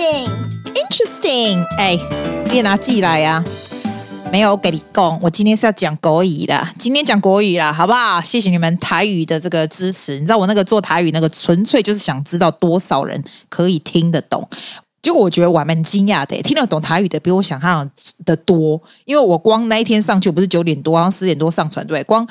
Interesting，哎，你拿寄来呀？没有我给你讲，我今天是要讲国语啦。今天讲国语啦，好不好？谢谢你们台语的这个支持。你知道我那个做台语那个，纯粹就是想知道多少人可以听得懂。结果我觉得我还蛮惊讶的，听得懂台语的比我想象的多。因为我光那一天上去，我不是九点多，然后十点多上传，对，光。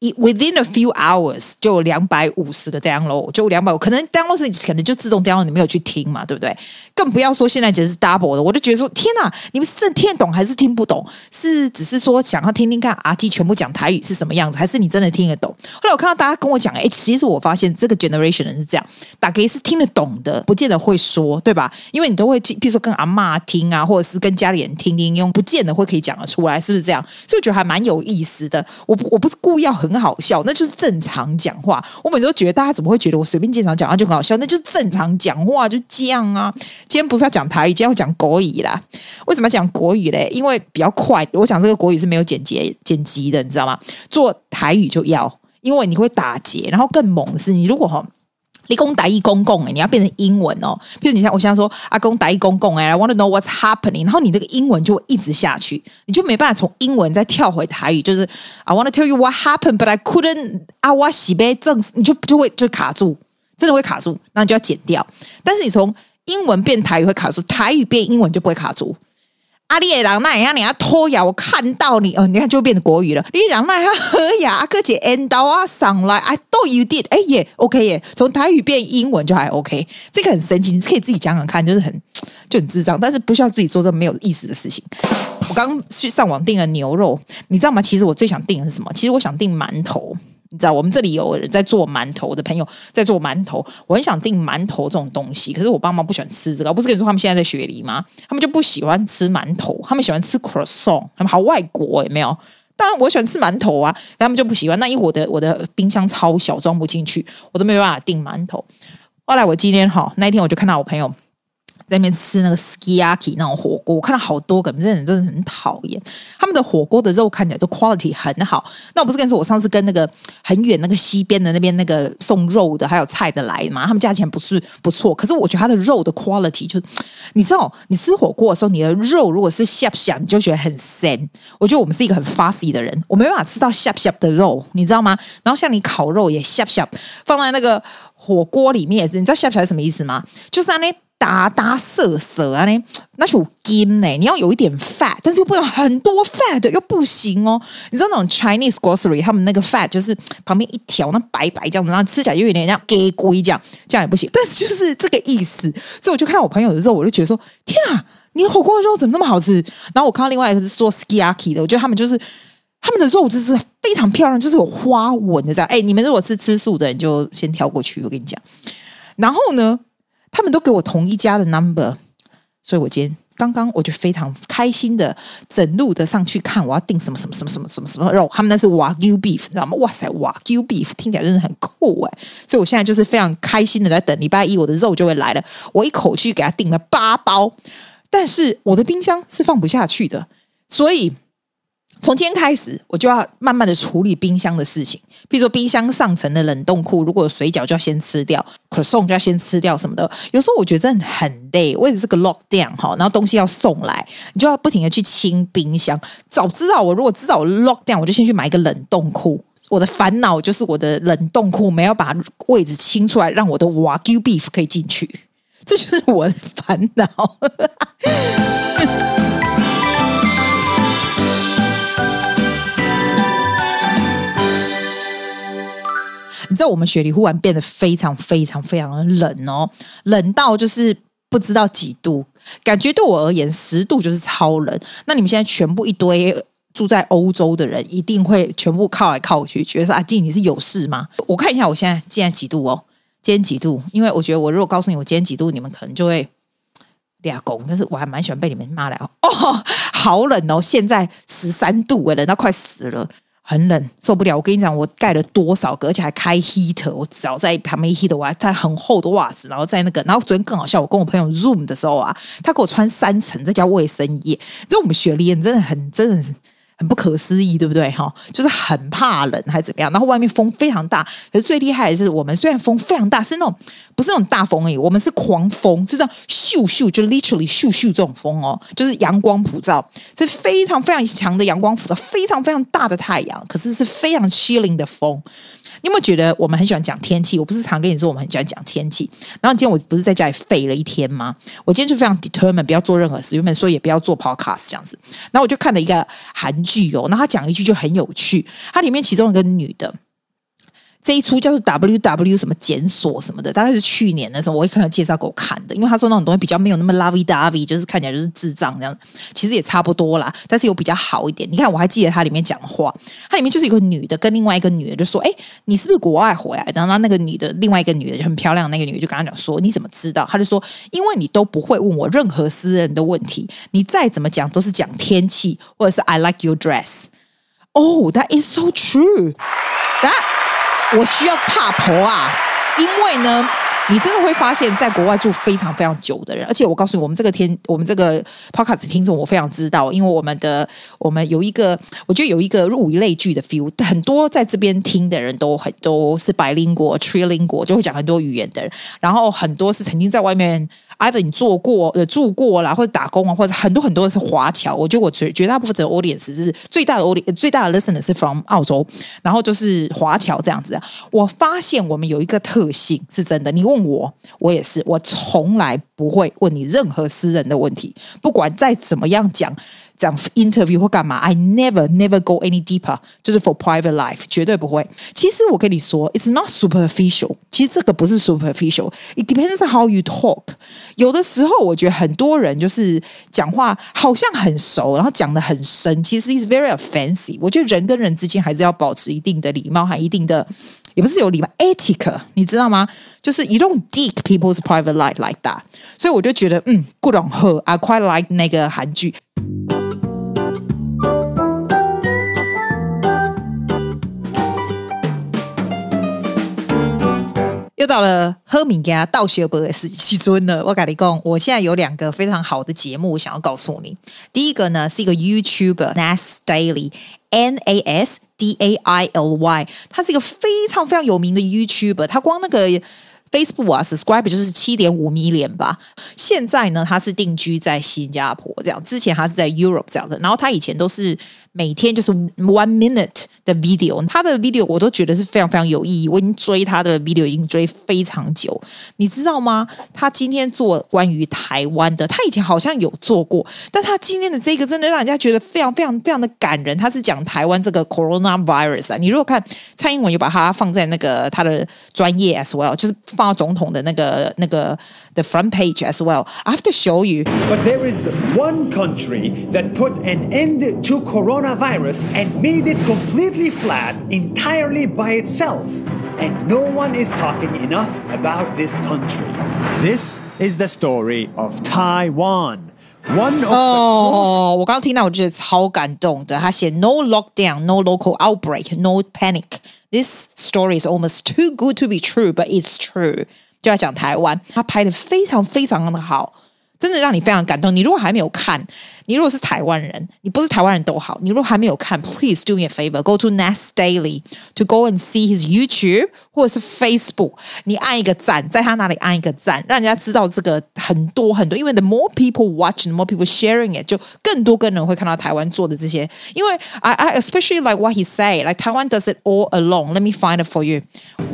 Within a few hours 就两百五十个 download，就两百，可能 download 可能就自动 download，你没有去听嘛，对不对？更不要说现在只是 double 的，我就觉得说天哪，你们是听得懂还是听不懂？是只是说想要听听看阿基全部讲台语是什么样子，还是你真的听得懂？后来我看到大家跟我讲，哎，其实我发现这个 generation 人是这样，打给是听得懂的，不见得会说，对吧？因为你都会，比如说跟阿嬷听啊，或者是跟家里人听听用，不见得会可以讲得出来，是不是这样？所以我觉得还蛮有意思的。我我不是故意要很。很好笑，那就是正常讲话。我每次都觉得大家怎么会觉得我随便经常讲话就很好笑？那就是正常讲话就这样啊。今天不是要讲台语，今天要讲国语啦。为什么讲国语嘞？因为比较快。我讲这个国语是没有剪辑剪辑的，你知道吗？做台语就要，因为你会打结。然后更猛的是，你如果哈。你讲台语公共哎，你要变成英文哦。譬如你像我现在说阿公打一公共哎，I want to know what's happening，然后你这个英文就会一直下去，你就没办法从英文再跳回台语。就是 I want to tell you what happened，but I couldn't。啊，我洗杯正，你就就会就卡住，真的会卡住，那你就要剪掉。但是你从英文变台语会卡住，台语变英文就不会卡住。阿丽也让那样，你要拖牙，我看到你，哦，你看就变成国语了。你让那样喝呀，阿哥姐 end 到啊上来，I thought you did，哎耶，OK 耶，从台语变英文就还 OK，这个很神奇，你可以自己讲讲看，就是很就很智障，但是不需要自己做这么没有意思的事情。我刚去上网订了牛肉，你知道吗？其实我最想订的是什么？其实我想订馒头。你知道我们这里有人在做馒头的朋友在做馒头，我很想订馒头这种东西，可是我爸妈不喜欢吃这个。我不是跟你说他们现在在雪梨吗？他们就不喜欢吃馒头，他们喜欢吃 croissant，他们好外国有没有？当然我喜欢吃馒头啊，他们就不喜欢。那因为我的我的冰箱超小，装不进去，我都没办法订馒头。后来我今天哈那一天我就看到我朋友。在那边吃那个 skiaki 那种火锅，我看到好多个，这人真的很讨厌。他们的火锅的肉看起来就 quality 很好。那我不是跟你说，我上次跟那个很远那个西边的那边那个送肉的还有菜的来嘛，他们价钱不是不错，可是我觉得它的肉的 quality 就，你知道，你吃火锅的时候，你的肉如果是 s h a p s h a p 你就觉得很鲜。我觉得我们是一个很 fussy 的人，我没办法吃到 s h a p s h a p 的肉，你知道吗？然后像你烤肉也 s h a p s h a p 放在那个火锅里面也是，你知道 s h a p s h a p 是什么意思吗？就是那。打打色色啊，那那是有筋呢。你要有一点 fat，但是又不能很多 fat 又不行哦。你知道那种 Chinese grocery 他们那个 fat 就是旁边一条那白白这样子，然后吃起来又有点像鸡龟这样，这样也不行。但是就是这个意思，所以我就看到我朋友的时候，我就觉得说：天啊，你火锅的肉怎么那么好吃？然后我看到另外一个是做 skiaki 的，我觉得他们就是他们的肉就是非常漂亮，就是有花纹的这样。哎，你们如果是吃素的人，就先跳过去。我跟你讲，然后呢？他们都给我同一家的 number，所以我今天刚刚我就非常开心的整路的上去看我要订什么什么什么什么什么什么肉，他们那是 Wagyu beef，你知道吗？哇塞，Wagyu beef 听起来真的很酷哎！所以我现在就是非常开心的在等礼拜一我的肉就会来了，我一口气给他订了八包，但是我的冰箱是放不下去的，所以。从今天开始，我就要慢慢的处理冰箱的事情。比如说，冰箱上层的冷冻库，如果有水饺就要先吃掉，可送就要先吃掉什么的。有时候我觉得真的很累，为了这个 lockdown 哈，然后东西要送来，你就要不停的去清冰箱。早知道我如果知道我 lockdown，我就先去买一个冷冻库。我的烦恼就是我的冷冻库没有把位置清出来，让我的瓦 q beef 可以进去，这就是我的烦恼。你知道我们雪梨忽然变得非常非常非常的冷哦，冷到就是不知道几度，感觉对我而言十度就是超冷。那你们现在全部一堆住在欧洲的人，一定会全部靠来靠去，觉得说阿静你是有事吗？我看一下我现在现在几度哦，今天几度？因为我觉得我如果告诉你我今天几度，你们可能就会俩拱。但是我还蛮喜欢被你们骂来哦，好冷哦，现在十三度，冷到快死了。很冷，受不了！我跟你讲，我盖了多少个，而且还开 heater。我只要在旁边 heater，我还带很厚的袜子，然后在那个，然后昨天更好笑，我跟我朋友 room 的时候啊，他给我穿三层，再加卫生衣。这我们雪梨人真的很，真的是很不可思议，对不对？哈，就是很怕冷还是怎么样？然后外面风非常大，可是最厉害的是，我们虽然风非常大，是那种不是那种大风而已，我们是狂风，是这样咻咻，就 literally 咻咻这种风哦，就是阳光普照，是非常非常强的阳光普照，非常非常大的太阳，可是是非常凄凌的风。你有没有觉得我们很喜欢讲天气？我不是常跟你说我们很喜欢讲天气。然后今天我不是在家里废了一天吗？我今天就非常 determined 不要做任何事，原本说也不要做 podcast 这样子。然后我就看了一个韩剧哦，然后他讲一句就很有趣，它里面其中一个女的。这一出叫做 W W 什么检索什么的，大概是去年的时候，我一看到介绍给我看的，因为他说那种东西比较没有那么 lovey dovey，就是看起来就是智障这样，其实也差不多啦，但是有比较好一点。你看，我还记得他里面讲的话，他里面就是一个女的跟另外一个女的就说：“哎，你是不是国外回来的？”然后那个女的，另外一个女的就很漂亮，那个女的就跟他讲说：“你怎么知道？”他就说：“因为你都不会问我任何私人的问题，你再怎么讲都是讲天气或者是 I like your dress。” Oh, that is so true. That 我需要怕婆啊，因为呢，你真的会发现，在国外住非常非常久的人，而且我告诉你，我们这个天，我们这个 podcast 听众，我非常知道，因为我们的我们有一个，我觉得有一个物以类聚的 feel，很多在这边听的人都很都是 bilingual、trilingual，就会讲很多语言的人，然后很多是曾经在外面。Either 你做过呃住过啦，或者打工啊，或者很多很多的是华侨。我觉得我绝绝大部分的 audience 是最大的 audience，最大的 listener 是 from 澳洲，然后就是华侨这样子。我发现我们有一个特性是真的，你问我，我也是，我从来不会问你任何私人的问题，不管再怎么样讲。讲 interview 或干嘛？I never never go any deeper，就是 for private life，绝对不会。其实我跟你说，it's not superficial。其实这个不是 superficial。It depends on how you talk。有的时候，我觉得很多人就是讲话好像很熟，然后讲得很深，其实 is very offensive。我觉得人跟人之间还是要保持一定的礼貌，还一定的也不是有礼貌 etiquette，你知道吗？就是 you don't dig people's private life like that。所以我就觉得，嗯，good on her。I quite like 那个韩剧。 到了喝米给他倒血杯的时间了。我跟你讲，我现在有两个非常好的节目我想要告诉你。第一个呢是一个 YouTuber Nas Daily，N A S D A I L Y，他是一个非常非常有名的 YouTuber。他光那个 Facebook 啊，subscribe 就是七点五 million 吧。现在呢，他是定居在新加坡，这样。之前他是在 Europe 这样的。然后他以前都是。每天就是 one minute 的 video，他的 video 我都觉得是非常非常有意义。我已经追他的 video 已经追非常久，你知道吗？他今天做关于台湾的，他以前好像有做过，但他今天的这个真的让人家觉得非常非常非常的感人。他是讲台湾这个 coronavirus 啊，你如果看蔡英文有把它放在那个他的专业 as well，就是放到总统的那个那个 the front page as well。I have to show you. But there is one country that put an end to corona. Coronavirus and made it completely flat entirely by itself. And no one is talking enough about this country. This is the story of Taiwan. One of 哦，我刚刚听到，我觉得超感动的。他写 No lockdown, no local outbreak, no panic. This story is almost too good to be true, but it's true. 就要讲台湾，他拍得非常非常的好，真的让你非常感动。你如果还没有看。 你如果是台湾人，你不是台湾人都好。你如果还没有看，please do me a favor，go to Nas Daily to go and see his YouTube 或者是 Facebook。你按一个赞，在他那里按一个赞，让人家知道这个很多很多。因为 the more people watching，the more people sharing it，就更多个人会看到台湾做的这些。因为 I I especially like what he say，like 台湾 does it all alone。Let me find it for you.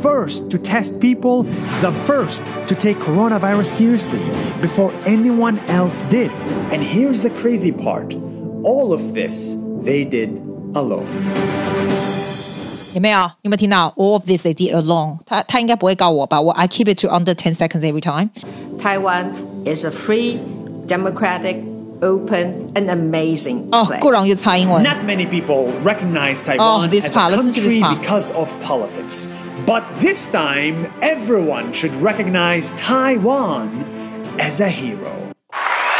First to test people, the first to take coronavirus seriously before anyone else did. And here's the crazy part, all of this they did alone. 有没有？有没有听到？All of this they did alone 他。他他应该不会告我吧？我 I keep it to under ten seconds every time. Taiwan is a free, democratic, open, and amazing. 哦，固然有蔡英文。Not many people recognize Taiwan oh, this as part, a country part. because of politics. But this time, everyone should recognize Taiwan as a hero.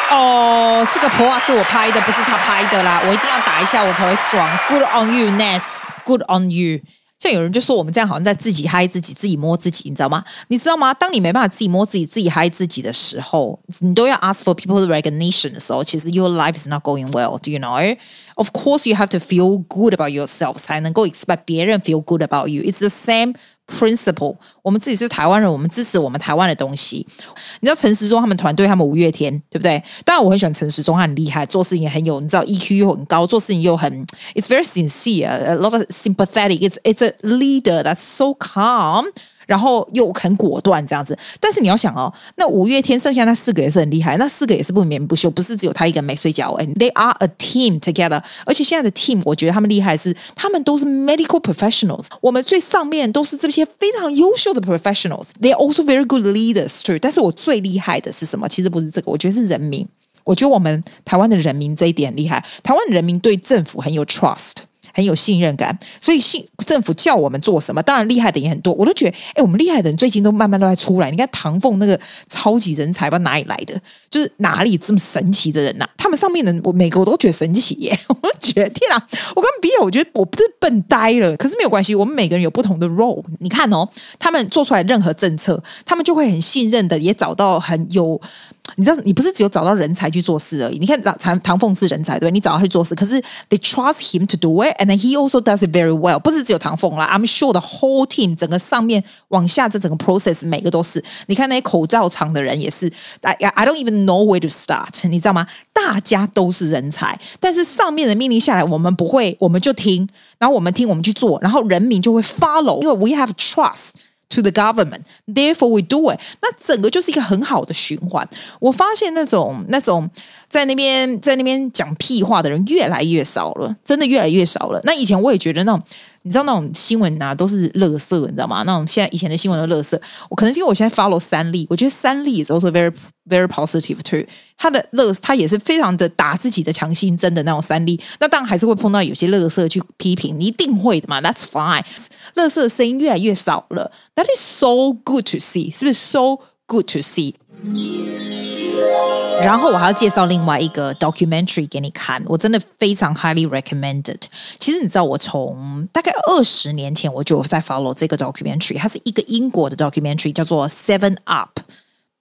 哦，这个婆啊是我拍的，不是他拍的啦。我一定要打一下，我才会爽。Good on you, Nas. Good on you. 像有人就说我们这样好像在自己嗨自己，自己摸自己，你知道吗？你知道吗？当你没办法自己摸自己，自己嗨自己的时候，你都要 ask for people's recognition 的时候，其实 your life is not going well. Do you know? Of course, you have to feel good about yourself 才能够 expect 别人 feel good about you. It's the same principle。我们自己是台湾人，我们支持我们台湾的东西。你知道陈时中他们团队，他们五月天，对不对？当然我很喜欢陈时中，他很厉害，做事情也很有，你知道 EQ 又很高，做事情又很，It's very sincere, a lot of sympathetic. It's it's a leader that's so calm. 然后又很果断这样子，但是你要想哦，那五月天剩下那四个也是很厉害，那四个也是不眠不休，不是只有他一个人没睡觉。And they are a team together，而且现在的 team，我觉得他们厉害是他们都是 medical professionals，我们最上面都是这些非常优秀的 professionals。They are also very good leaders too。但是我最厉害的是什么？其实不是这个，我觉得是人民。我觉得我们台湾的人民这一点厉害，台湾人民对政府很有 trust。很有信任感，所以信政府叫我们做什么，当然厉害的也很多。我都觉得，哎，我们厉害的人最近都慢慢都在出来。你看唐凤那个超级人才，不知道哪里来的，就是哪里这么神奇的人呐、啊？他们上面的，我每个我都觉得神奇耶！我觉得天啊，我跟比尔，我觉得我不是笨呆了。可是没有关系，我们每个人有不同的 role。你看哦，他们做出来任何政策，他们就会很信任的，也找到很有。你知道，你不是只有找到人才去做事而已。你看，唐唐唐凤是人才，对，你找他去做事，可是 they trust him to do it，and he also does it very well。不是只有唐凤啦，I'm sure the whole team，整个上面往下这整个 process，每个都是。你看那些口罩厂的人也是，I I don't even know where to start，你知道吗？大家都是人才，但是上面的命令下来，我们不会，我们就听，然后我们听，我们去做，然后人民就会 follow，因为 we have trust。To the government, therefore we do it。那整个就是一个很好的循环。我发现那种那种在那边在那边讲屁话的人越来越少了，真的越来越少了。那以前我也觉得那种。你知道那种新闻啊，都是垃圾，你知道吗？那种现在以前的新闻都垃圾。我可能是因为我现在 follow 三立，我觉得三立也是 very very positive too。他的垃，他也是非常的打自己的强心针的那种三立。那当然还是会碰到有些垃圾去批评，你一定会的嘛。That's fine。垃圾的声音越来越少了，That is so good to see，是不是 so good to see？然后我还要介绍另外一个 documentary 给你看，我真的非常 highly recommended。其实你知道，我从大概二十年前我就在 follow 这个 documentary，它是一个英国的 documentary，叫做 Seven Up。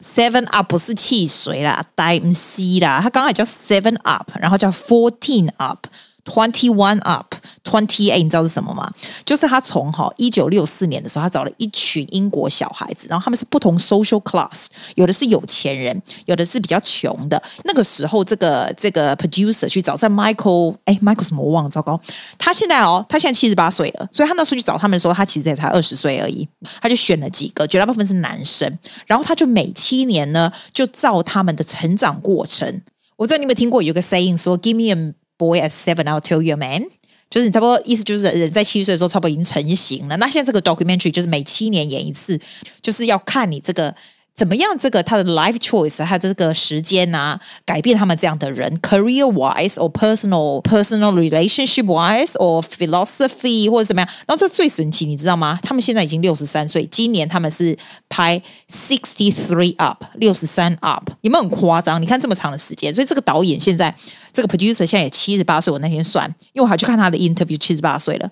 Seven Up 不是汽水啦，带 MC 啦，它刚才叫 Seven Up，然后叫 Fourteen Up。Twenty one up, twenty eight，你知道是什么吗？就是他从哈一九六四年的时候，他找了一群英国小孩子，然后他们是不同 social class，有的是有钱人，有的是比较穷的。那个时候，这个这个 producer 去找在 Michael，哎，Michael 什么我忘了，糟糕。他现在哦，他现在七十八岁了，所以他那时候去找他们的时候，他其实也才二十岁而已。他就选了几个，绝大部分是男生，然后他就每七年呢，就照他们的成长过程。我知道你有没有听过有个 saying 说，Give me a Boy at seven, I'll tell you a man，就是你差不多意思就是人在七岁的时候差不多已经成型了。那现在这个 documentary 就是每七年演一次，就是要看你这个。怎么样？这个他的 life choice，还有这个时间啊，改变他们这样的人，career wise or personal personal relationship wise or philosophy 或者怎么样？然后这最神奇，你知道吗？他们现在已经六十三岁，今年他们是拍 sixty three up，六十三 up，有没有很夸张？你看这么长的时间，所以这个导演现在这个 producer 现在也七十八岁。我那天算，因为我还去看他的 interview，七十八岁了，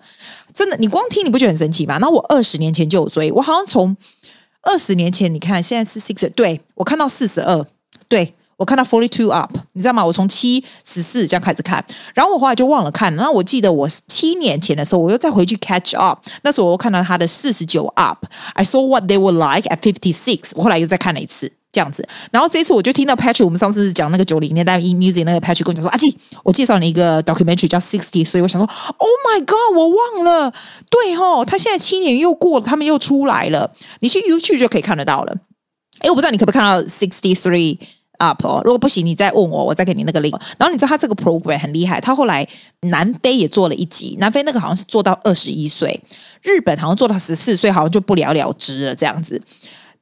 真的，你光听你不觉得很神奇吗？那我二十年前就有追，我好像从。二十年前，你看现在是 six，对，我看到四十二，对，我看到 forty two up，你知道吗？我从七十四这样开始看，然后我后来就忘了看。然后我记得我七年前的时候，我又再回去 catch up，那时候我又看到他的四十九 up。I saw what they were like at fifty six，我后来又再看了一次。这样子，然后这一次我就听到 Patrick，我们上次讲那个九零年代 in music 那个 Patrick 跟我讲说，阿季，我介绍你一个 documentary 叫 Sixty，所以我想说，Oh my God，我忘了，对吼，他现在七年又过了，他们又出来了，你去 YouTube 就可以看得到了。哎，我不知道你可不可以看到 Sixty Three Up 哦，如果不行，你再问我，我再给你那个 link。然后你知道他这个 program 很厉害，他后来南非也做了一集，南非那个好像是做到二十一岁，日本好像做到十四岁，好像就不了了之了这样子。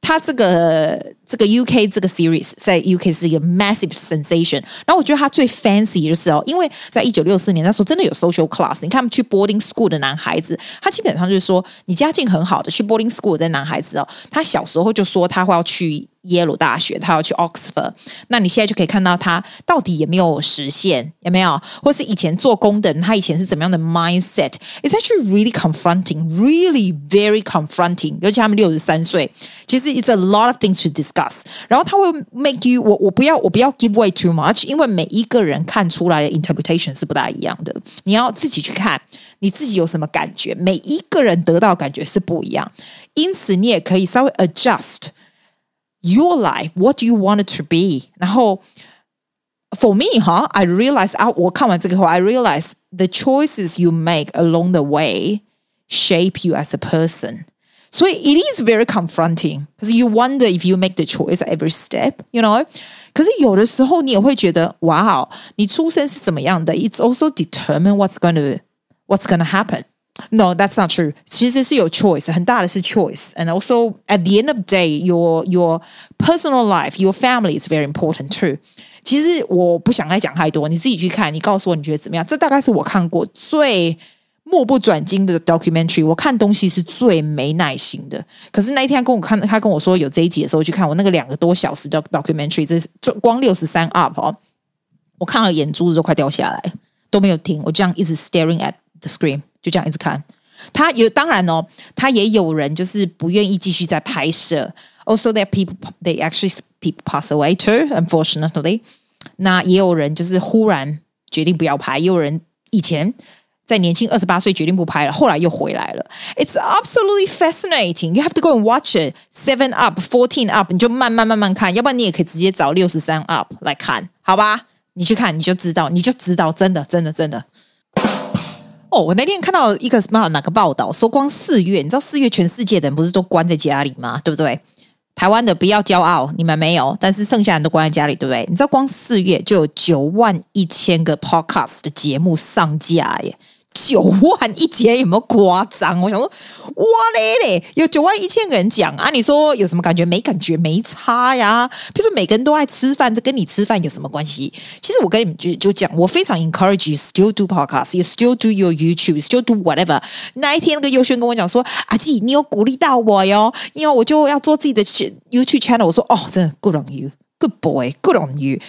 他这个这个 UK 这个 series 在 UK 是一个 massive sensation，然后我觉得他最 fancy 就是哦，因为在一九六四年那时候真的有 social class，你看去 boarding school 的男孩子，他基本上就是说你家境很好的去 boarding school 的男孩子哦，他小时候就说他会要去耶鲁大学，他要去 Oxford。那你现在就可以看到他到底有没有实现，有没有？或是以前做工的人，他以前是怎么样的 mindset？It's actually really confronting, really very confronting。尤其他们六十三岁，其实 it's a lot of things to discuss。然后他会 make you，我我不要我不要 give way too much，因为每一个人看出来的 interpretation 是不大一样的，你要自己去看。你自己有什么感觉？每一个人得到感觉是不一样，因此你也可以稍微 adjust your life. What do you want it to be？然后 for me，哈，I realize 啊，我看完这个后，I realize the choices you make along the way shape you as a person. 所以 it is very confronting because you wonder if you make the choice at every step, you know. 可是有的时候你也会觉得，哇哦，你出生是怎么样的？It's also determine what's going to what's going to happen? No, that's not true. 其实是有 choice，很大的是 choice. And also at the end of the day, your your personal life, your family is very important too. 其实我不想再讲太多，你自己去看，你告诉我你觉得怎么样？这大概是我看过最目不转睛的 documentary。我看东西是最没耐心的。可是那一天跟我看，他跟我说有这一集的时候，去看我那个两个多小时的 documentary，这是光六十三 up 哦，我看了眼珠子都快掉下来，都没有停，我这样一直 staring at。The scream 就这样一直看，他有当然哦，他也有人就是不愿意继续再拍摄。Also, there people they actually people pass away too, unfortunately。那也有人就是忽然决定不要拍，也有人以前在年轻二十八岁决定不拍了，后来又回来了。It's absolutely fascinating. You have to go and watch it. Seven up, fourteen up，你就慢慢慢慢看，要不然你也可以直接找六十三 up 来看，好吧？你去看你就知道，你就知道，真的，真的，真的。 哦，我那天看到一个什么哪个报道说，光四月，你知道四月全世界的人不是都关在家里吗？对不对？台湾的不要骄傲，你们没有，但是剩下人都关在家里，对不对？你知道光四月就有九万一千个 podcast 的节目上架耶。九万一节有没有夸张？我想说，哇嘞嘞，有九万一千个人讲啊！你说有什么感觉？没感觉，没差呀。比如说每个人都爱吃饭，这跟你吃饭有什么关系？其实我跟你们就就讲，我非常 encourage you still do podcast，you still do your YouTube，still do whatever。那一天那个优轩跟我讲说，阿季，你有鼓励到我哟，因为我就要做自己的 YouTube channel。我说哦，真的 good on you，good boy，good on you。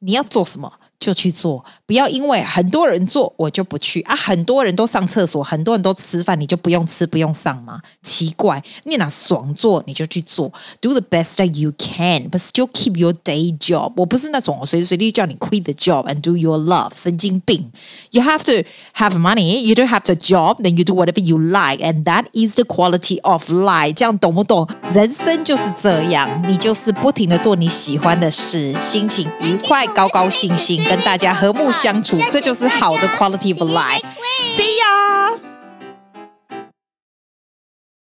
你要做什么？就去做，不要因为很多人做我就不去啊！很多人都上厕所，很多人都吃饭，你就不用吃不用上吗？奇怪，你哪爽做你就去做，do the best that you can，but still keep your day job。我不是那种随时随地叫你 quit the job and do your love，神经病。You have to have money, you don't have the job, then you do whatever you like, and that is the quality of life。这样懂不懂？人生就是这样，你就是不停的做你喜欢的事，心情愉快，高高兴兴。跟大家和睦相处，这就是好的 quality of life。See ya。